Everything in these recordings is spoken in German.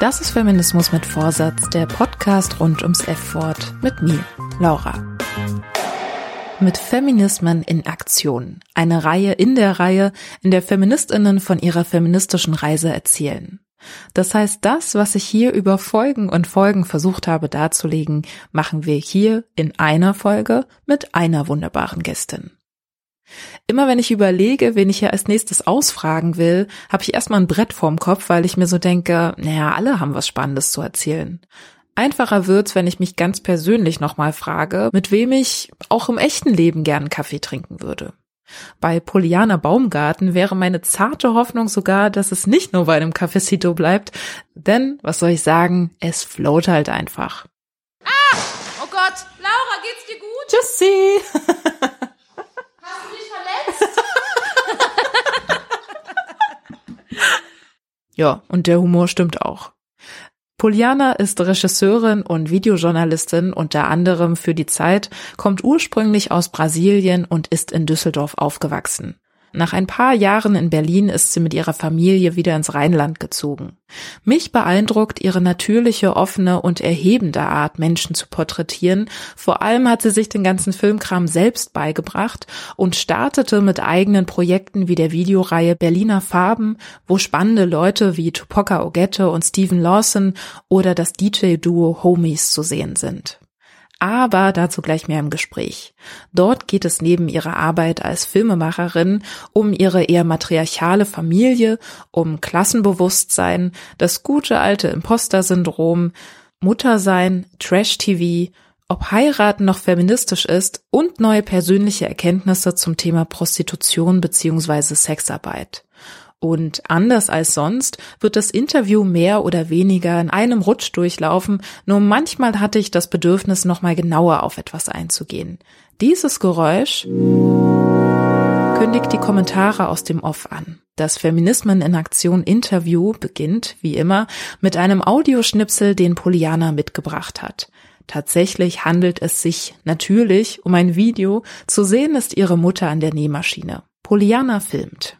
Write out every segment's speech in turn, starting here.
Das ist Feminismus mit Vorsatz, der Podcast rund ums F-Wort mit mir, Laura. Mit Feminismen in Aktion. Eine Reihe in der Reihe, in der Feministinnen von ihrer feministischen Reise erzählen. Das heißt, das, was ich hier über Folgen und Folgen versucht habe darzulegen, machen wir hier in einer Folge mit einer wunderbaren Gästin. Immer wenn ich überlege, wen ich hier als nächstes ausfragen will, habe ich erstmal ein Brett vorm Kopf, weil ich mir so denke, naja, alle haben was Spannendes zu erzählen. Einfacher wird's, wenn ich mich ganz persönlich nochmal frage, mit wem ich auch im echten Leben gern Kaffee trinken würde. Bei Poliana Baumgarten wäre meine zarte Hoffnung sogar, dass es nicht nur bei einem Cafecito bleibt, denn, was soll ich sagen, es float halt einfach. Ah! Oh Gott! Laura, geht's dir gut? Tschüssi! Ja, und der Humor stimmt auch. Poliana ist Regisseurin und Videojournalistin unter anderem für die Zeit, kommt ursprünglich aus Brasilien und ist in Düsseldorf aufgewachsen. Nach ein paar Jahren in Berlin ist sie mit ihrer Familie wieder ins Rheinland gezogen. Mich beeindruckt ihre natürliche, offene und erhebende Art, Menschen zu porträtieren. Vor allem hat sie sich den ganzen Filmkram selbst beigebracht und startete mit eigenen Projekten wie der Videoreihe Berliner Farben, wo spannende Leute wie Tupoka Ogette und Stephen Lawson oder das DJ-Duo Homies zu sehen sind aber dazu gleich mehr im Gespräch. Dort geht es neben ihrer Arbeit als Filmemacherin um ihre eher matriarchale Familie, um Klassenbewusstsein, das gute alte Imposter-Syndrom, Muttersein, Trash-TV, ob heiraten noch feministisch ist und neue persönliche Erkenntnisse zum Thema Prostitution bzw. Sexarbeit. Und anders als sonst wird das Interview mehr oder weniger in einem Rutsch durchlaufen, nur manchmal hatte ich das Bedürfnis, nochmal genauer auf etwas einzugehen. Dieses Geräusch kündigt die Kommentare aus dem Off an. Das Feminismen in Aktion Interview beginnt, wie immer, mit einem Audioschnipsel, den Poliana mitgebracht hat. Tatsächlich handelt es sich natürlich um ein Video. Zu sehen ist ihre Mutter an der Nähmaschine. Poliana filmt.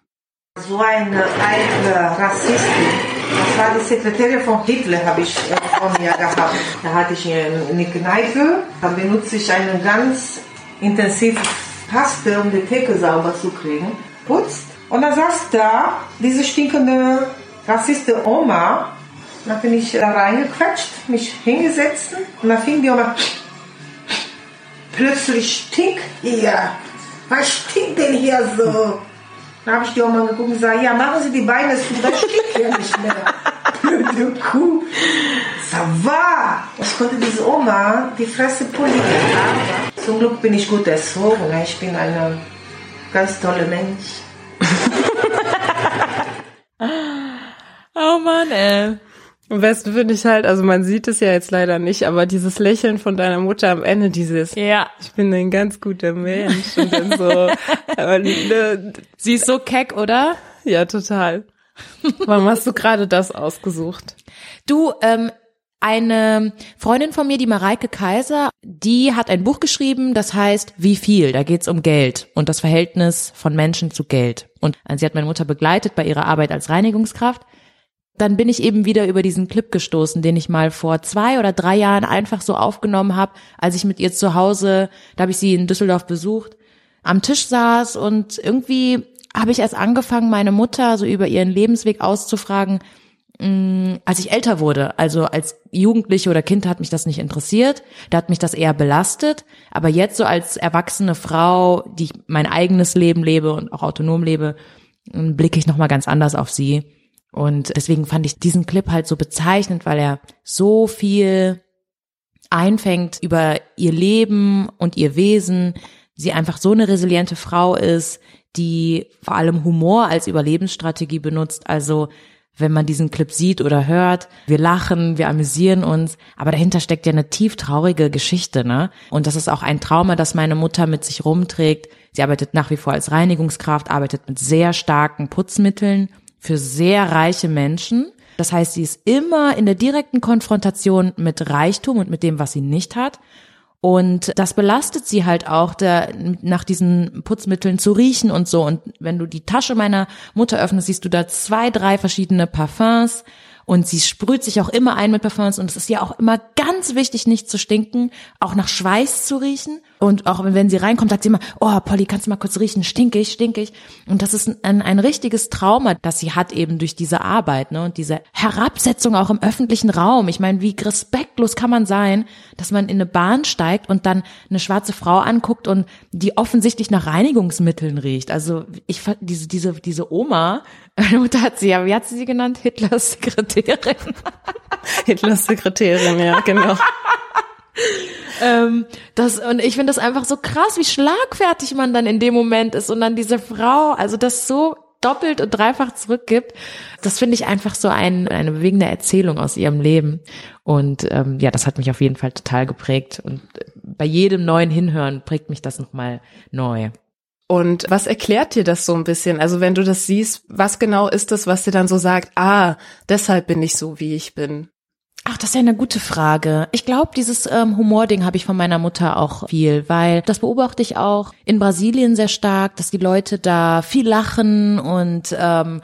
So eine alte Rassistin. Das war die Sekretärin von Hitler, habe ich äh, vor mir gehabt. Da hatte ich eine Kneipe, da benutze ich eine ganz intensive Paste, um die Theke sauber zu kriegen. Putzt. Und dann saß da diese stinkende Rassistin Oma. Dann bin ich da reingequetscht, mich hingesetzt und dann fing die Oma plötzlich stinkt hier. Was stinkt denn hier so? Dann habe ich die Oma geguckt und gesagt, ja, machen Sie die Beine das steht hier nicht mehr. Blöde Kuh. Ça va. Ich konnte diese Oma die Fresse polieren. Zum Glück bin ich gut erzogen. Ich bin eine ganz tolle Mensch. oh Mann, ey. Am besten finde ich halt, also man sieht es ja jetzt leider nicht, aber dieses Lächeln von deiner Mutter am Ende, dieses, ja, ich bin ein ganz guter Mensch und dann so, aber, ne, sie ist so keck, oder? Ja, total. Warum hast du gerade das ausgesucht? Du, ähm, eine Freundin von mir, die Mareike Kaiser, die hat ein Buch geschrieben, das heißt Wie viel? Da geht's um Geld und das Verhältnis von Menschen zu Geld. Und sie hat meine Mutter begleitet bei ihrer Arbeit als Reinigungskraft dann bin ich eben wieder über diesen Clip gestoßen, den ich mal vor zwei oder drei Jahren einfach so aufgenommen habe, als ich mit ihr zu Hause, da habe ich sie in Düsseldorf besucht, am Tisch saß und irgendwie habe ich erst angefangen, meine Mutter so über ihren Lebensweg auszufragen, mh, als ich älter wurde. Also als Jugendliche oder Kind hat mich das nicht interessiert, da hat mich das eher belastet. Aber jetzt so als erwachsene Frau, die mein eigenes Leben lebe und auch autonom lebe, blicke ich nochmal ganz anders auf sie. Und deswegen fand ich diesen Clip halt so bezeichnend, weil er so viel einfängt über ihr Leben und ihr Wesen. Sie einfach so eine resiliente Frau ist, die vor allem Humor als Überlebensstrategie benutzt. Also wenn man diesen Clip sieht oder hört, wir lachen, wir amüsieren uns, aber dahinter steckt ja eine tief traurige Geschichte, ne? Und das ist auch ein Trauma, das meine Mutter mit sich rumträgt. Sie arbeitet nach wie vor als Reinigungskraft, arbeitet mit sehr starken Putzmitteln für sehr reiche Menschen. Das heißt, sie ist immer in der direkten Konfrontation mit Reichtum und mit dem, was sie nicht hat. Und das belastet sie halt auch, da, nach diesen Putzmitteln zu riechen und so. Und wenn du die Tasche meiner Mutter öffnest, siehst du da zwei, drei verschiedene Parfums und sie sprüht sich auch immer ein mit Parfums und es ist ja auch immer ganz wichtig, nicht zu stinken, auch nach Schweiß zu riechen. Und auch wenn sie reinkommt, sagt sie immer, oh Polly, kannst du mal kurz riechen, stinkig, stinkig. Und das ist ein, ein richtiges Trauma, das sie hat eben durch diese Arbeit ne? und diese Herabsetzung auch im öffentlichen Raum. Ich meine, wie respektlos kann man sein, dass man in eine Bahn steigt und dann eine schwarze Frau anguckt und die offensichtlich nach Reinigungsmitteln riecht. Also ich diese diese diese Oma, meine Mutter hat sie ja, wie hat sie sie genannt? Hitlers Sekretärin. Hitlers Sekretärin, ja, genau. ähm, das, und ich finde das einfach so krass, wie schlagfertig man dann in dem Moment ist und dann diese Frau, also das so doppelt und dreifach zurückgibt. Das finde ich einfach so ein, eine bewegende Erzählung aus ihrem Leben. Und ähm, ja, das hat mich auf jeden Fall total geprägt. Und bei jedem neuen Hinhören prägt mich das nochmal neu. Und was erklärt dir das so ein bisschen? Also wenn du das siehst, was genau ist das, was dir dann so sagt, ah, deshalb bin ich so, wie ich bin? Das ist ja eine gute Frage. Ich glaube, dieses ähm, Humording habe ich von meiner Mutter auch viel, weil das beobachte ich auch in Brasilien sehr stark, dass die Leute da viel lachen und ähm,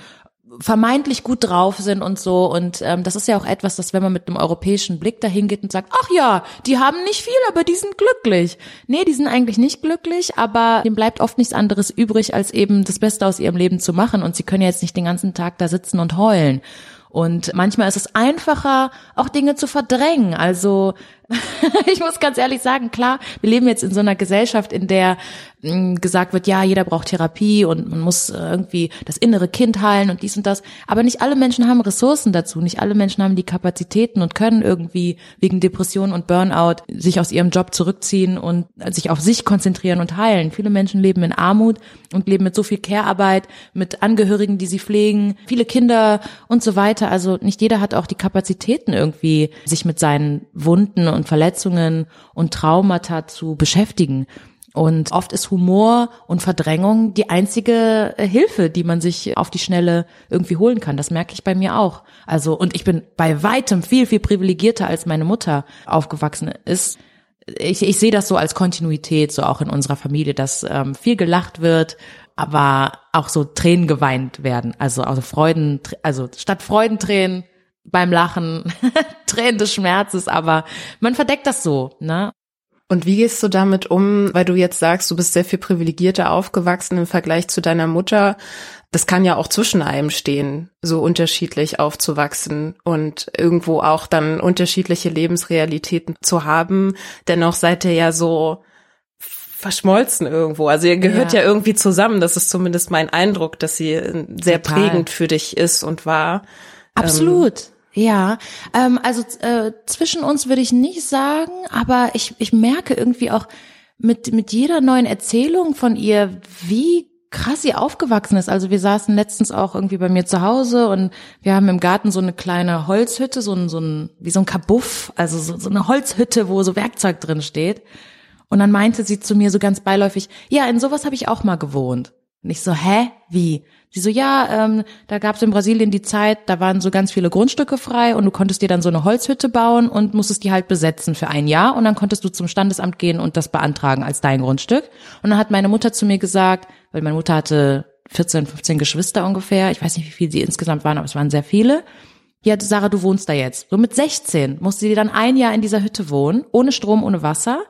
vermeintlich gut drauf sind und so. Und ähm, das ist ja auch etwas, dass wenn man mit einem europäischen Blick dahin geht und sagt, ach ja, die haben nicht viel, aber die sind glücklich. Nee, die sind eigentlich nicht glücklich, aber dem bleibt oft nichts anderes übrig, als eben das Beste aus ihrem Leben zu machen. Und sie können ja jetzt nicht den ganzen Tag da sitzen und heulen. Und manchmal ist es einfacher, auch Dinge zu verdrängen. Also ich muss ganz ehrlich sagen, klar, wir leben jetzt in so einer Gesellschaft, in der gesagt wird, ja, jeder braucht Therapie und man muss äh, irgendwie das innere Kind heilen und dies und das. Aber nicht alle Menschen haben Ressourcen dazu. Nicht alle Menschen haben die Kapazitäten und können irgendwie wegen Depression und Burnout sich aus ihrem Job zurückziehen und sich auf sich konzentrieren und heilen. Viele Menschen leben in Armut und leben mit so viel Care-Arbeit, mit Angehörigen, die sie pflegen, viele Kinder und so weiter. Also nicht jeder hat auch die Kapazitäten irgendwie, sich mit seinen Wunden und Verletzungen und Traumata zu beschäftigen. Und oft ist Humor und Verdrängung die einzige äh, Hilfe, die man sich auf die Schnelle irgendwie holen kann. Das merke ich bei mir auch. Also, und ich bin bei weitem viel, viel privilegierter als meine Mutter aufgewachsen ist. Ich, ich sehe das so als Kontinuität, so auch in unserer Familie, dass ähm, viel gelacht wird, aber auch so Tränen geweint werden. Also, also Freuden, also statt Freudentränen beim Lachen, Tränen des Schmerzes, aber man verdeckt das so, ne? Und wie gehst du damit um, weil du jetzt sagst, du bist sehr viel privilegierter aufgewachsen im Vergleich zu deiner Mutter? Das kann ja auch zwischen einem stehen, so unterschiedlich aufzuwachsen und irgendwo auch dann unterschiedliche Lebensrealitäten zu haben. Dennoch seid ihr ja so verschmolzen irgendwo. Also ihr gehört ja, ja irgendwie zusammen. Das ist zumindest mein Eindruck, dass sie sehr Total. prägend für dich ist und war. Absolut. Ähm, ja, ähm, also äh, zwischen uns würde ich nicht sagen, aber ich, ich merke irgendwie auch mit, mit jeder neuen Erzählung von ihr, wie krass sie aufgewachsen ist. Also wir saßen letztens auch irgendwie bei mir zu Hause und wir haben im Garten so eine kleine Holzhütte, so ein, so ein wie so ein Kabuff, also so, so eine Holzhütte, wo so Werkzeug drin steht. Und dann meinte sie zu mir so ganz beiläufig, ja, in sowas habe ich auch mal gewohnt. Und ich so, hä? Wie? Sie so, ja, ähm, da gab es in Brasilien die Zeit, da waren so ganz viele Grundstücke frei und du konntest dir dann so eine Holzhütte bauen und musstest die halt besetzen für ein Jahr und dann konntest du zum Standesamt gehen und das beantragen als dein Grundstück. Und dann hat meine Mutter zu mir gesagt, weil meine Mutter hatte 14, 15 Geschwister ungefähr, ich weiß nicht, wie viele sie insgesamt waren, aber es waren sehr viele. ja, Sarah, du wohnst da jetzt. So mit 16 musste sie dann ein Jahr in dieser Hütte wohnen, ohne Strom, ohne Wasser,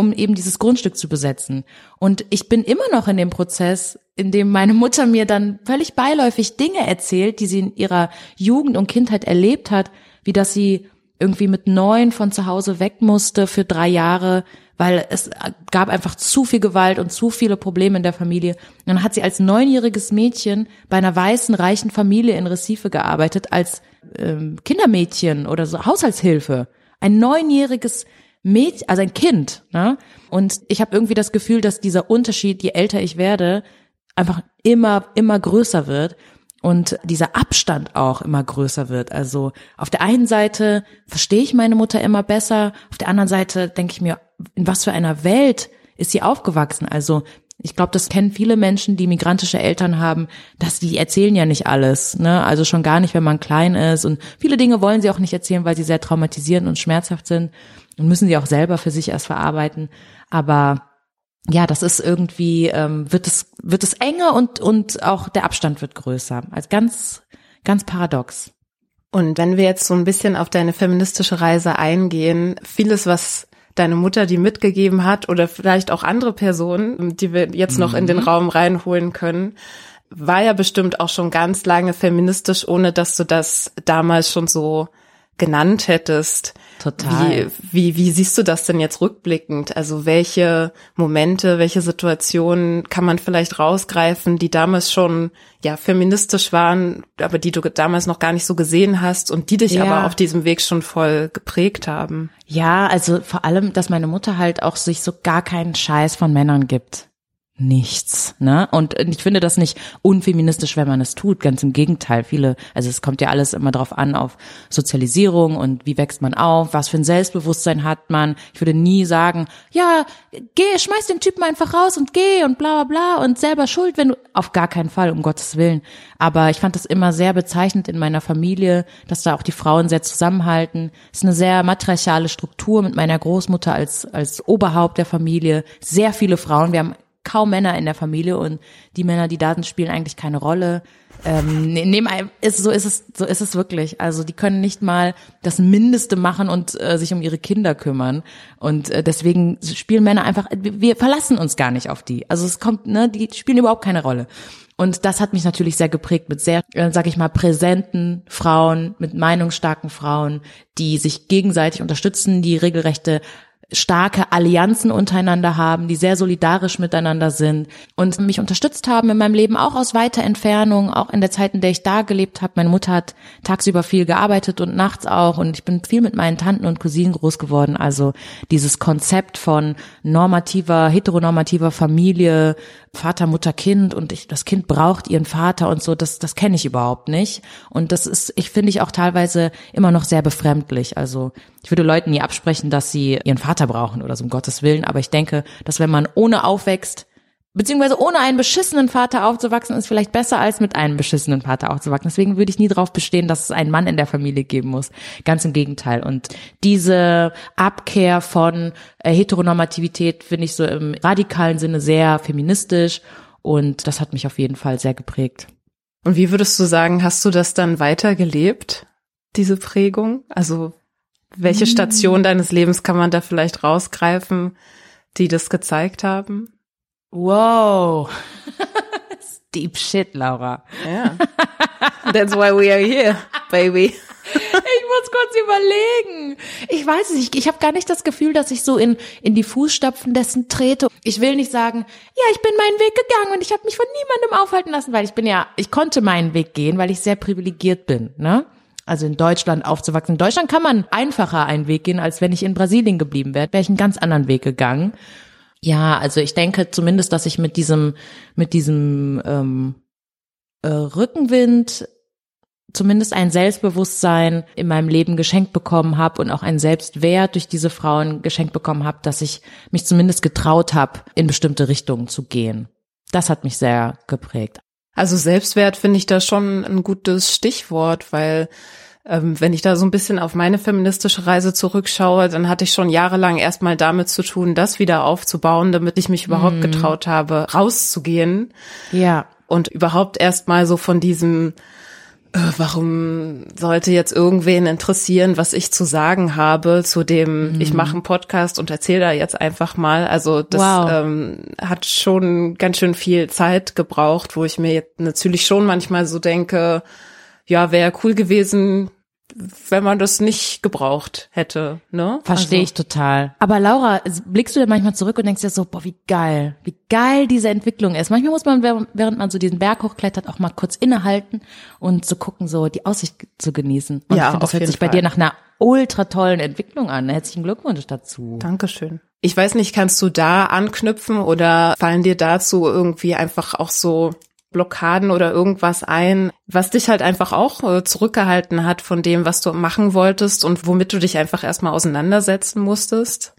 um eben dieses Grundstück zu besetzen. Und ich bin immer noch in dem Prozess, in dem meine Mutter mir dann völlig beiläufig Dinge erzählt, die sie in ihrer Jugend und Kindheit erlebt hat, wie dass sie irgendwie mit neun von zu Hause weg musste für drei Jahre, weil es gab einfach zu viel Gewalt und zu viele Probleme in der Familie. Und dann hat sie als neunjähriges Mädchen bei einer weißen, reichen Familie in Recife gearbeitet, als ähm, Kindermädchen oder so Haushaltshilfe. Ein neunjähriges Mädchen, also ein Kind. Ne? Und ich habe irgendwie das Gefühl, dass dieser Unterschied, je älter ich werde, einfach immer, immer größer wird und dieser Abstand auch immer größer wird. Also auf der einen Seite verstehe ich meine Mutter immer besser, auf der anderen Seite denke ich mir, in was für einer Welt ist sie aufgewachsen? Also ich glaube, das kennen viele Menschen, die migrantische Eltern haben, dass die erzählen ja nicht alles, ne? Also schon gar nicht, wenn man klein ist und viele Dinge wollen sie auch nicht erzählen, weil sie sehr traumatisierend und schmerzhaft sind und müssen sie auch selber für sich erst verarbeiten. Aber ja, das ist irgendwie ähm, wird es wird es enger und und auch der Abstand wird größer. Also ganz ganz paradox. Und wenn wir jetzt so ein bisschen auf deine feministische Reise eingehen, vieles was deine Mutter die mitgegeben hat oder vielleicht auch andere Personen, die wir jetzt noch mhm. in den mhm. Raum reinholen können, war ja bestimmt auch schon ganz lange feministisch, ohne dass du das damals schon so genannt hättest. Total. Wie, wie, wie siehst du das denn jetzt rückblickend? Also welche Momente, welche Situationen kann man vielleicht rausgreifen, die damals schon ja feministisch waren, aber die du damals noch gar nicht so gesehen hast und die dich ja. aber auf diesem Weg schon voll geprägt haben? Ja, also vor allem, dass meine Mutter halt auch sich so gar keinen Scheiß von Männern gibt nichts, ne? Und ich finde das nicht unfeministisch, wenn man es tut. Ganz im Gegenteil. Viele, also es kommt ja alles immer drauf an, auf Sozialisierung und wie wächst man auf, was für ein Selbstbewusstsein hat man. Ich würde nie sagen, ja, geh, schmeiß den Typen einfach raus und geh und bla, bla, bla und selber schuld, wenn du, auf gar keinen Fall, um Gottes Willen. Aber ich fand das immer sehr bezeichnend in meiner Familie, dass da auch die Frauen sehr zusammenhalten. Es ist eine sehr matriarchale Struktur mit meiner Großmutter als, als Oberhaupt der Familie. Sehr viele Frauen. Wir haben kaum Männer in der Familie und die Männer, die da sind, spielen eigentlich keine Rolle. Ähm, neben einem ist so ist es so ist es wirklich. Also die können nicht mal das Mindeste machen und äh, sich um ihre Kinder kümmern und äh, deswegen spielen Männer einfach. Wir verlassen uns gar nicht auf die. Also es kommt, ne, die spielen überhaupt keine Rolle. Und das hat mich natürlich sehr geprägt mit sehr, äh, sag ich mal, präsenten Frauen, mit meinungsstarken Frauen, die sich gegenseitig unterstützen, die regelrechte starke Allianzen untereinander haben, die sehr solidarisch miteinander sind und mich unterstützt haben in meinem Leben, auch aus weiter Entfernung, auch in der Zeit, in der ich da gelebt habe. Meine Mutter hat tagsüber viel gearbeitet und nachts auch und ich bin viel mit meinen Tanten und Cousinen groß geworden. Also dieses Konzept von normativer, heteronormativer Familie, Vater, Mutter, Kind und ich, das Kind braucht ihren Vater und so, das, das kenne ich überhaupt nicht. Und das ist, ich finde ich auch teilweise immer noch sehr befremdlich. Also ich würde Leuten nie absprechen, dass sie ihren Vater brauchen oder so, um Gottes Willen. Aber ich denke, dass wenn man ohne aufwächst, beziehungsweise ohne einen beschissenen Vater aufzuwachsen, ist vielleicht besser als mit einem beschissenen Vater aufzuwachsen. Deswegen würde ich nie darauf bestehen, dass es einen Mann in der Familie geben muss. Ganz im Gegenteil. Und diese Abkehr von äh, Heteronormativität finde ich so im radikalen Sinne sehr feministisch und das hat mich auf jeden Fall sehr geprägt. Und wie würdest du sagen, hast du das dann weitergelebt, diese Prägung? Also welche hm. Station deines Lebens kann man da vielleicht rausgreifen, die das gezeigt haben? Wow. Deep shit, Laura. Ja. That's why we are here, baby. Ich muss kurz überlegen. Ich weiß es nicht. Ich habe gar nicht das Gefühl, dass ich so in, in die Fußstapfen dessen trete. Ich will nicht sagen, ja, ich bin meinen Weg gegangen und ich habe mich von niemandem aufhalten lassen, weil ich bin ja, ich konnte meinen Weg gehen, weil ich sehr privilegiert bin. Ne? Also in Deutschland aufzuwachsen. In Deutschland kann man einfacher einen Weg gehen, als wenn ich in Brasilien geblieben wäre. Wäre ich einen ganz anderen Weg gegangen. Ja, also ich denke zumindest, dass ich mit diesem, mit diesem ähm, äh, Rückenwind zumindest ein Selbstbewusstsein in meinem Leben geschenkt bekommen habe und auch einen Selbstwert durch diese Frauen geschenkt bekommen habe, dass ich mich zumindest getraut habe, in bestimmte Richtungen zu gehen. Das hat mich sehr geprägt. Also Selbstwert finde ich da schon ein gutes Stichwort, weil ähm, wenn ich da so ein bisschen auf meine feministische Reise zurückschaue, dann hatte ich schon jahrelang erstmal damit zu tun, das wieder aufzubauen, damit ich mich überhaupt mm. getraut habe, rauszugehen. Ja. Und überhaupt erstmal so von diesem äh, warum sollte jetzt irgendwen interessieren, was ich zu sagen habe zu dem, mhm. ich mache einen Podcast und erzähle da jetzt einfach mal. Also das wow. ähm, hat schon ganz schön viel Zeit gebraucht, wo ich mir jetzt natürlich schon manchmal so denke, ja, wäre cool gewesen, wenn man das nicht gebraucht hätte, ne? Verstehe also. ich total. Aber Laura, blickst du da manchmal zurück und denkst dir so, boah, wie geil, wie geil diese Entwicklung ist. Manchmal muss man, während man so diesen Berg hochklettert, auch mal kurz innehalten und zu so gucken, so die Aussicht zu genießen. Und ja, ich find, das hört sich Fall. bei dir nach einer ultra tollen Entwicklung an. Herzlichen Glückwunsch dazu. Dankeschön. Ich weiß nicht, kannst du da anknüpfen oder fallen dir dazu irgendwie einfach auch so Blockaden oder irgendwas ein, was dich halt einfach auch äh, zurückgehalten hat von dem, was du machen wolltest und womit du dich einfach erstmal auseinandersetzen musstest?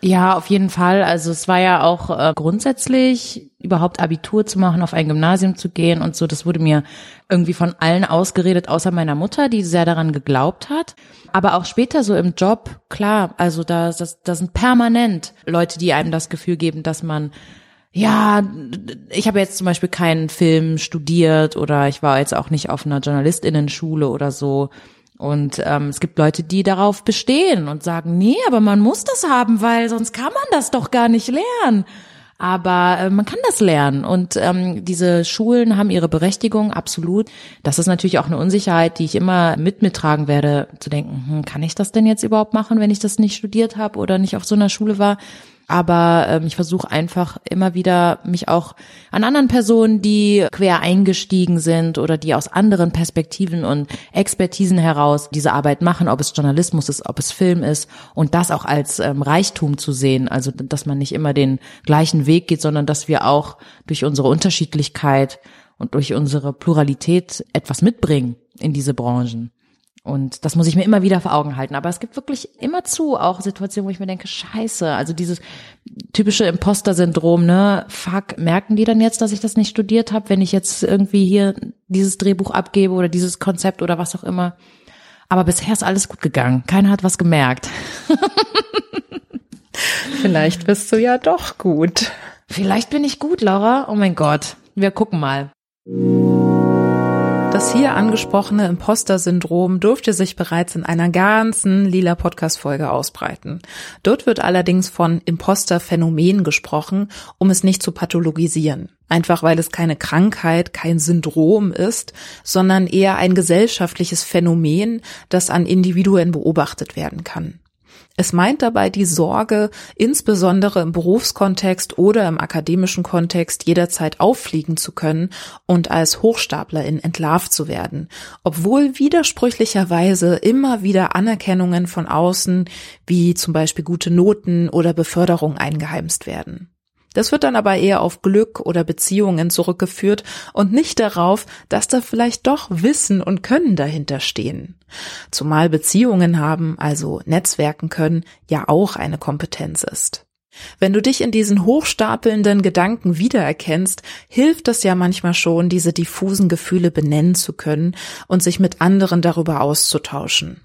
Ja, auf jeden Fall. Also es war ja auch äh, grundsätzlich überhaupt Abitur zu machen, auf ein Gymnasium zu gehen und so. Das wurde mir irgendwie von allen ausgeredet, außer meiner Mutter, die sehr daran geglaubt hat. Aber auch später so im Job, klar, also da, das, das sind permanent Leute, die einem das Gefühl geben, dass man ja, ich habe jetzt zum Beispiel keinen Film studiert oder ich war jetzt auch nicht auf einer Journalistinnenschule oder so. Und ähm, es gibt Leute, die darauf bestehen und sagen, nee, aber man muss das haben, weil sonst kann man das doch gar nicht lernen. Aber äh, man kann das lernen und ähm, diese Schulen haben ihre Berechtigung, absolut. Das ist natürlich auch eine Unsicherheit, die ich immer mit mittragen werde, zu denken, hm, kann ich das denn jetzt überhaupt machen, wenn ich das nicht studiert habe oder nicht auf so einer Schule war? Aber ähm, ich versuche einfach immer wieder mich auch an anderen Personen, die quer eingestiegen sind oder die aus anderen Perspektiven und Expertisen heraus diese Arbeit machen, ob es Journalismus ist, ob es Film ist und das auch als ähm, Reichtum zu sehen, also dass man nicht immer den gleichen Weg geht, sondern dass wir auch durch unsere Unterschiedlichkeit und durch unsere Pluralität etwas mitbringen in diese Branchen. Und das muss ich mir immer wieder vor Augen halten. Aber es gibt wirklich immer zu auch Situationen, wo ich mir denke, scheiße, also dieses typische Imposter-Syndrom, ne? Fuck, merken die dann jetzt, dass ich das nicht studiert habe, wenn ich jetzt irgendwie hier dieses Drehbuch abgebe oder dieses Konzept oder was auch immer. Aber bisher ist alles gut gegangen. Keiner hat was gemerkt. Vielleicht bist du ja doch gut. Vielleicht bin ich gut, Laura. Oh mein Gott. Wir gucken mal. Das hier angesprochene Imposter-Syndrom dürfte sich bereits in einer ganzen lila Podcast-Folge ausbreiten. Dort wird allerdings von Imposter-Phänomen gesprochen, um es nicht zu pathologisieren. Einfach weil es keine Krankheit, kein Syndrom ist, sondern eher ein gesellschaftliches Phänomen, das an Individuen beobachtet werden kann. Es meint dabei die Sorge, insbesondere im Berufskontext oder im akademischen Kontext jederzeit auffliegen zu können und als Hochstaplerin entlarvt zu werden, obwohl widersprüchlicherweise immer wieder Anerkennungen von außen, wie zum Beispiel gute Noten oder Beförderung eingeheimst werden. Das wird dann aber eher auf Glück oder Beziehungen zurückgeführt und nicht darauf, dass da vielleicht doch Wissen und Können dahinter stehen. Zumal Beziehungen haben, also Netzwerken können, ja auch eine Kompetenz ist. Wenn du dich in diesen hochstapelnden Gedanken wiedererkennst, hilft es ja manchmal schon, diese diffusen Gefühle benennen zu können und sich mit anderen darüber auszutauschen.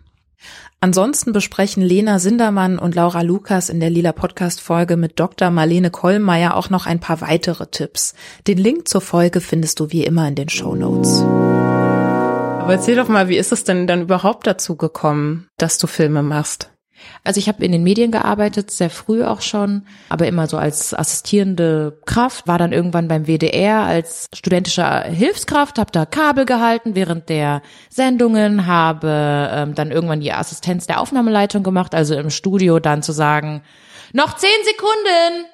Ansonsten besprechen Lena Sindermann und Laura Lukas in der Lila Podcast Folge mit Dr. Marlene Kollmeier auch noch ein paar weitere Tipps. Den Link zur Folge findest du wie immer in den Show Notes. Aber erzähl doch mal, wie ist es denn dann überhaupt dazu gekommen, dass du Filme machst? Also ich habe in den Medien gearbeitet, sehr früh auch schon, aber immer so als assistierende Kraft, war dann irgendwann beim WDR als studentische Hilfskraft, habe da Kabel gehalten während der Sendungen, habe ähm, dann irgendwann die Assistenz der Aufnahmeleitung gemacht, also im Studio dann zu sagen, noch zehn Sekunden,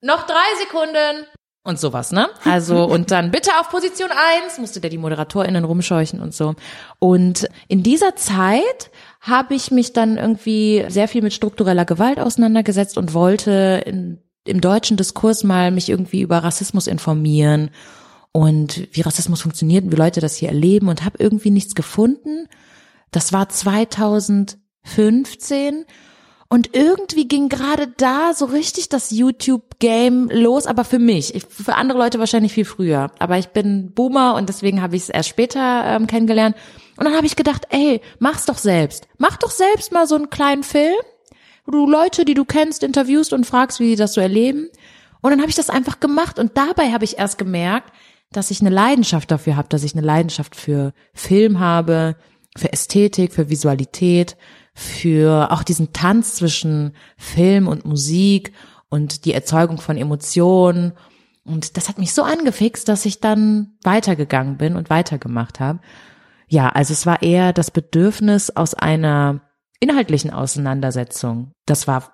noch drei Sekunden, und sowas, ne? Also, und dann bitte auf Position eins musste der die ModeratorInnen rumscheuchen und so. Und in dieser Zeit habe ich mich dann irgendwie sehr viel mit struktureller Gewalt auseinandergesetzt und wollte in, im deutschen Diskurs mal mich irgendwie über Rassismus informieren und wie Rassismus funktioniert und wie Leute das hier erleben und habe irgendwie nichts gefunden. Das war 2015 und irgendwie ging gerade da so richtig das YouTube-Game los, aber für mich. Ich, für andere Leute wahrscheinlich viel früher. Aber ich bin Boomer und deswegen habe ich es erst später ähm, kennengelernt. Und dann habe ich gedacht, ey, mach's doch selbst. Mach doch selbst mal so einen kleinen Film, wo du Leute, die du kennst, interviewst und fragst, wie die das so erleben. Und dann habe ich das einfach gemacht und dabei habe ich erst gemerkt, dass ich eine Leidenschaft dafür habe, dass ich eine Leidenschaft für Film habe, für Ästhetik, für Visualität, für auch diesen Tanz zwischen Film und Musik und die Erzeugung von Emotionen. Und das hat mich so angefixt, dass ich dann weitergegangen bin und weitergemacht habe. Ja, also es war eher das Bedürfnis aus einer inhaltlichen Auseinandersetzung. Das war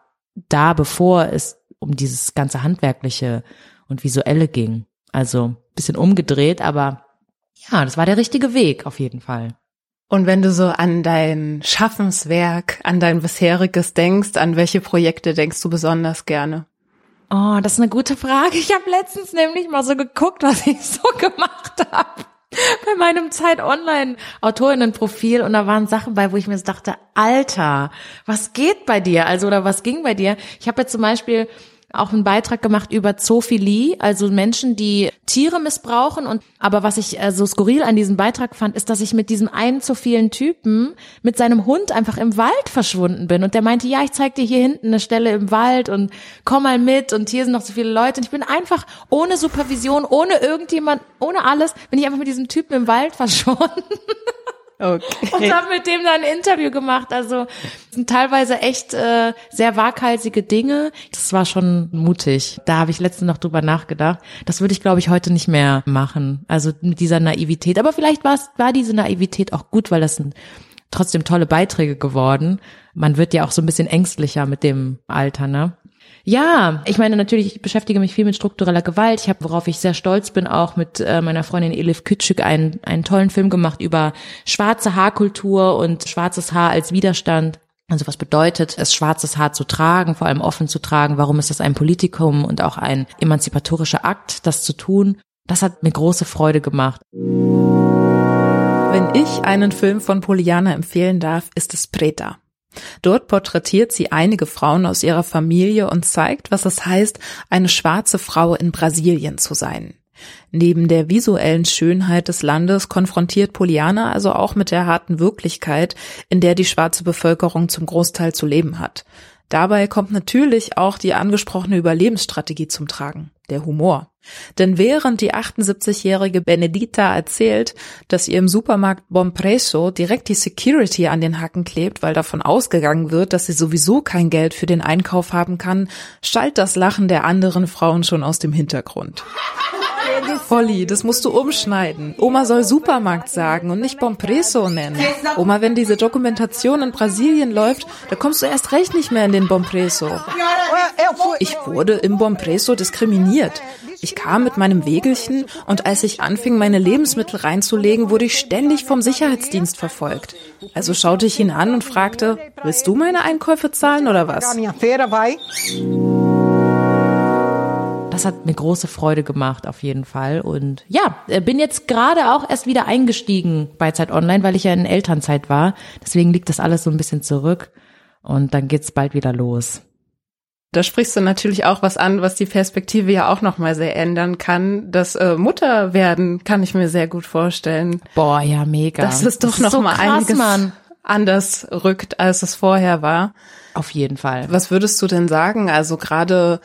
da, bevor es um dieses ganze handwerkliche und visuelle ging. Also bisschen umgedreht, aber ja, das war der richtige Weg auf jeden Fall. Und wenn du so an dein Schaffenswerk, an dein bisheriges denkst, an welche Projekte denkst du besonders gerne? Oh, das ist eine gute Frage. Ich habe letztens nämlich mal so geguckt, was ich so gemacht habe bei meinem Zeit Online Autorinnenprofil und da waren Sachen bei, wo ich mir dachte, Alter, was geht bei dir? Also oder was ging bei dir? Ich habe jetzt zum Beispiel auch einen Beitrag gemacht über Zoophilie, also Menschen, die Tiere missbrauchen. Und aber was ich äh, so skurril an diesem Beitrag fand, ist, dass ich mit diesem einen zu vielen Typen mit seinem Hund einfach im Wald verschwunden bin. Und der meinte, ja, ich zeig dir hier hinten eine Stelle im Wald und komm mal mit. Und hier sind noch so viele Leute. Und ich bin einfach ohne Supervision, ohne irgendjemand, ohne alles, bin ich einfach mit diesem Typen im Wald verschwunden. Okay. Und habe mit dem dann ein Interview gemacht. Also sind teilweise echt äh, sehr waghalsige Dinge. Das war schon mutig. Da habe ich letztens noch drüber nachgedacht. Das würde ich, glaube ich, heute nicht mehr machen. Also mit dieser Naivität. Aber vielleicht war diese Naivität auch gut, weil das sind trotzdem tolle Beiträge geworden. Man wird ja auch so ein bisschen ängstlicher mit dem Alter, ne? Ja, ich meine natürlich, ich beschäftige mich viel mit struktureller Gewalt. Ich habe, worauf ich sehr stolz bin, auch mit äh, meiner Freundin Elif Kütschük einen, einen tollen Film gemacht über schwarze Haarkultur und schwarzes Haar als Widerstand. Also was bedeutet es, schwarzes Haar zu tragen, vor allem offen zu tragen? Warum ist das ein Politikum und auch ein emanzipatorischer Akt, das zu tun? Das hat mir große Freude gemacht. Wenn ich einen Film von Poliana empfehlen darf, ist es Preta. Dort porträtiert sie einige Frauen aus ihrer Familie und zeigt, was es heißt, eine schwarze Frau in Brasilien zu sein. Neben der visuellen Schönheit des Landes konfrontiert Poliana also auch mit der harten Wirklichkeit, in der die schwarze Bevölkerung zum Großteil zu leben hat. Dabei kommt natürlich auch die angesprochene Überlebensstrategie zum Tragen, der Humor. Denn während die 78-jährige Benedita erzählt, dass ihr im Supermarkt Bompreso direkt die Security an den Hacken klebt, weil davon ausgegangen wird, dass sie sowieso kein Geld für den Einkauf haben kann, schallt das Lachen der anderen Frauen schon aus dem Hintergrund. Holly, das musst du umschneiden. Oma soll Supermarkt sagen und nicht Bompreso nennen. Oma, wenn diese Dokumentation in Brasilien läuft, da kommst du erst recht nicht mehr in den Bompreso. Ich wurde im Bompreso diskriminiert. Ich kam mit meinem Wägelchen und als ich anfing, meine Lebensmittel reinzulegen, wurde ich ständig vom Sicherheitsdienst verfolgt. Also schaute ich ihn an und fragte, willst du meine Einkäufe zahlen oder was? Das hat mir große Freude gemacht auf jeden Fall. Und ja, äh, bin jetzt gerade auch erst wieder eingestiegen bei Zeit Online, weil ich ja in Elternzeit war. Deswegen liegt das alles so ein bisschen zurück. Und dann geht's bald wieder los. Da sprichst du natürlich auch was an, was die Perspektive ja auch nochmal sehr ändern kann. Das äh, Mutter werden kann ich mir sehr gut vorstellen. Boah, ja, mega. Das ist doch noch so einiges Mann. anders rückt, als es vorher war. Auf jeden Fall. Was würdest du denn sagen? Also gerade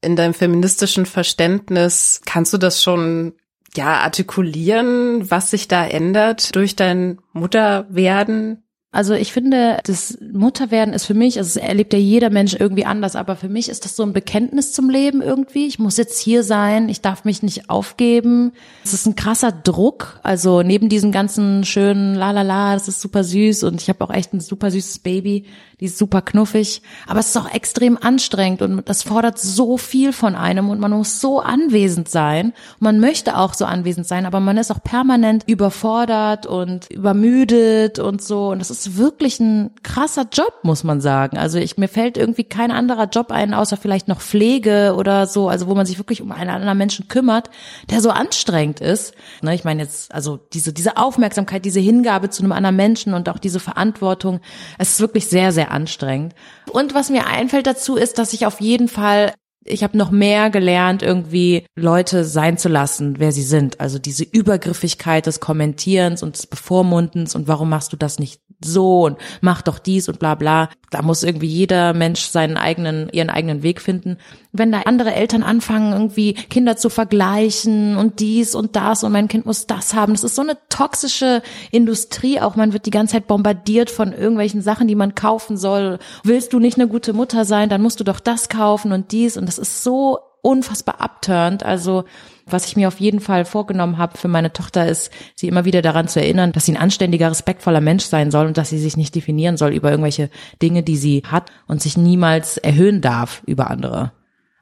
in deinem feministischen Verständnis, kannst du das schon ja artikulieren, was sich da ändert durch dein Mutterwerden? Also ich finde, das Mutterwerden ist für mich, also es erlebt ja jeder Mensch irgendwie anders, aber für mich ist das so ein Bekenntnis zum Leben irgendwie. Ich muss jetzt hier sein, ich darf mich nicht aufgeben. Es ist ein krasser Druck. Also neben diesem ganzen schönen La la la, das ist super süß und ich habe auch echt ein super süßes Baby, die ist super knuffig. Aber es ist auch extrem anstrengend und das fordert so viel von einem und man muss so anwesend sein. Man möchte auch so anwesend sein, aber man ist auch permanent überfordert und übermüdet und so. Und das ist wirklich ein krasser Job, muss man sagen. Also ich, mir fällt irgendwie kein anderer Job ein, außer vielleicht noch Pflege oder so, also wo man sich wirklich um einen anderen Menschen kümmert, der so anstrengend ist. Ne, ich meine jetzt, also diese, diese Aufmerksamkeit, diese Hingabe zu einem anderen Menschen und auch diese Verantwortung, es ist wirklich sehr, sehr anstrengend. Und was mir einfällt dazu ist, dass ich auf jeden Fall ich habe noch mehr gelernt, irgendwie Leute sein zu lassen, wer sie sind. Also diese Übergriffigkeit des Kommentierens und des Bevormundens und warum machst du das nicht so und mach doch dies und bla bla. Da muss irgendwie jeder Mensch seinen eigenen, ihren eigenen Weg finden. Wenn da andere Eltern anfangen, irgendwie Kinder zu vergleichen und dies und das und mein Kind muss das haben, das ist so eine toxische Industrie auch. Man wird die ganze Zeit bombardiert von irgendwelchen Sachen, die man kaufen soll. Willst du nicht eine gute Mutter sein, dann musst du doch das kaufen und dies und das ist so unfassbar abturnt. Also was ich mir auf jeden Fall vorgenommen habe für meine Tochter ist, sie immer wieder daran zu erinnern, dass sie ein anständiger, respektvoller Mensch sein soll und dass sie sich nicht definieren soll über irgendwelche Dinge, die sie hat und sich niemals erhöhen darf über andere.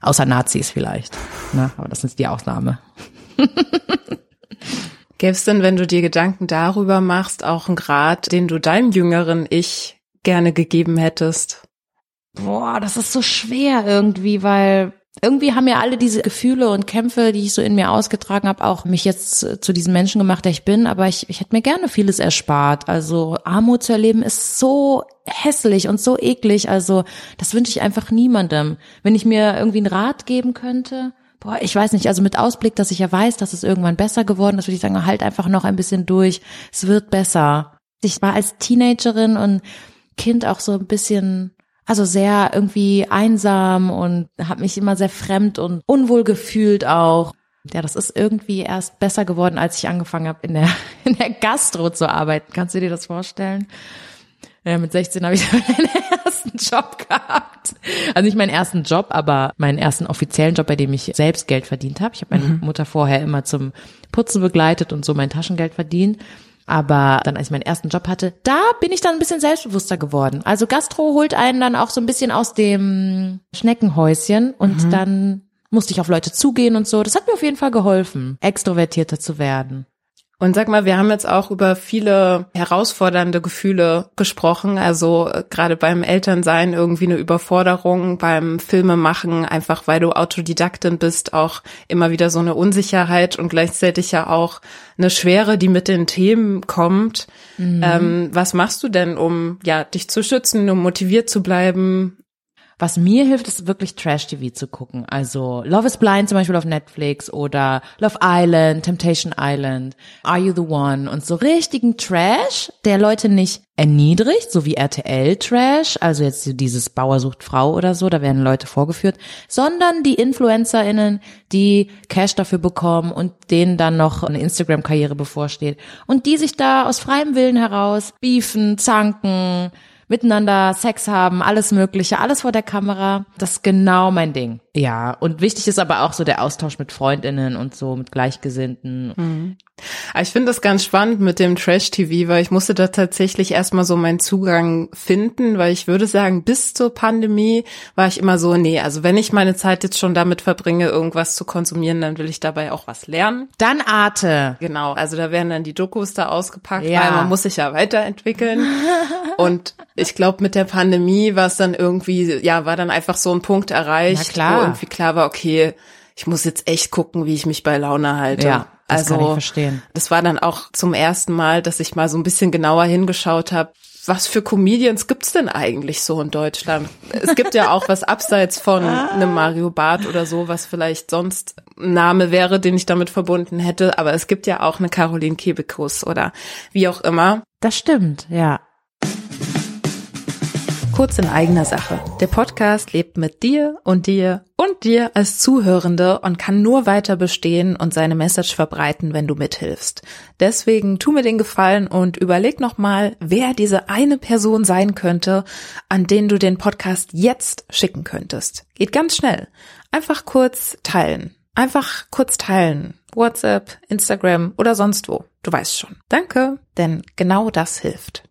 Außer Nazis vielleicht. Na, aber das ist die Ausnahme. Gäbe es denn, wenn du dir Gedanken darüber machst, auch einen Grad, den du deinem jüngeren Ich gerne gegeben hättest? Boah, das ist so schwer irgendwie, weil irgendwie haben ja alle diese Gefühle und Kämpfe, die ich so in mir ausgetragen habe, auch mich jetzt zu diesem Menschen gemacht, der ich bin. Aber ich, ich hätte mir gerne vieles erspart. Also Armut zu erleben ist so hässlich und so eklig. Also das wünsche ich einfach niemandem. Wenn ich mir irgendwie einen Rat geben könnte, boah, ich weiß nicht, also mit Ausblick, dass ich ja weiß, dass es irgendwann besser geworden ist, würde ich sagen, halt einfach noch ein bisschen durch. Es wird besser. Ich war als Teenagerin und Kind auch so ein bisschen also sehr irgendwie einsam und habe mich immer sehr fremd und unwohl gefühlt auch. Ja, das ist irgendwie erst besser geworden, als ich angefangen habe, in der, in der Gastro zu arbeiten. Kannst du dir das vorstellen? Ja, mit 16 habe ich meinen ersten Job gehabt. Also nicht meinen ersten Job, aber meinen ersten offiziellen Job, bei dem ich selbst Geld verdient habe. Ich habe meine mhm. Mutter vorher immer zum Putzen begleitet und so mein Taschengeld verdient. Aber dann, als ich meinen ersten Job hatte, da bin ich dann ein bisschen selbstbewusster geworden. Also Gastro holt einen dann auch so ein bisschen aus dem Schneckenhäuschen und mhm. dann musste ich auf Leute zugehen und so. Das hat mir auf jeden Fall geholfen, extrovertierter zu werden. Und sag mal, wir haben jetzt auch über viele herausfordernde Gefühle gesprochen. Also äh, gerade beim Elternsein irgendwie eine Überforderung, beim Filmemachen, einfach weil du Autodidaktin bist, auch immer wieder so eine Unsicherheit und gleichzeitig ja auch eine Schwere, die mit den Themen kommt. Mhm. Ähm, was machst du denn, um ja dich zu schützen, um motiviert zu bleiben? Was mir hilft, ist wirklich Trash-TV zu gucken. Also Love is Blind zum Beispiel auf Netflix oder Love Island, Temptation Island, Are You the One? Und so richtigen Trash, der Leute nicht erniedrigt, so wie RTL-Trash, also jetzt dieses Bauer sucht Frau oder so, da werden Leute vorgeführt, sondern die InfluencerInnen, die Cash dafür bekommen und denen dann noch eine Instagram-Karriere bevorsteht. Und die sich da aus freiem Willen heraus beefen, zanken, miteinander Sex haben, alles Mögliche, alles vor der Kamera. Das ist genau mein Ding. Ja, und wichtig ist aber auch so der Austausch mit Freundinnen und so, mit Gleichgesinnten. Mhm. Ich finde das ganz spannend mit dem Trash-TV, weil ich musste da tatsächlich erstmal so meinen Zugang finden, weil ich würde sagen, bis zur Pandemie war ich immer so, nee, also wenn ich meine Zeit jetzt schon damit verbringe, irgendwas zu konsumieren, dann will ich dabei auch was lernen. Dann Arte. Genau, also da werden dann die Dokus da ausgepackt, ja. weil man muss sich ja weiterentwickeln. und ich glaube, mit der Pandemie war es dann irgendwie, ja, war dann einfach so ein Punkt erreicht, wo irgendwie klar war, okay, ich muss jetzt echt gucken, wie ich mich bei Laune halte. Ja, das also, kann ich verstehen. Das war dann auch zum ersten Mal, dass ich mal so ein bisschen genauer hingeschaut habe, was für Comedians gibt's denn eigentlich so in Deutschland? Es gibt ja auch was abseits von einem Mario Barth oder so, was vielleicht sonst ein Name wäre, den ich damit verbunden hätte, aber es gibt ja auch eine Caroline Kebekus oder wie auch immer. Das stimmt, ja. Kurz in eigener Sache. Der Podcast lebt mit dir und dir und dir als Zuhörende und kann nur weiter bestehen und seine Message verbreiten, wenn du mithilfst. Deswegen tu mir den Gefallen und überleg nochmal, wer diese eine Person sein könnte, an den du den Podcast jetzt schicken könntest. Geht ganz schnell. Einfach kurz teilen. Einfach kurz teilen. WhatsApp, Instagram oder sonst wo. Du weißt schon. Danke, denn genau das hilft.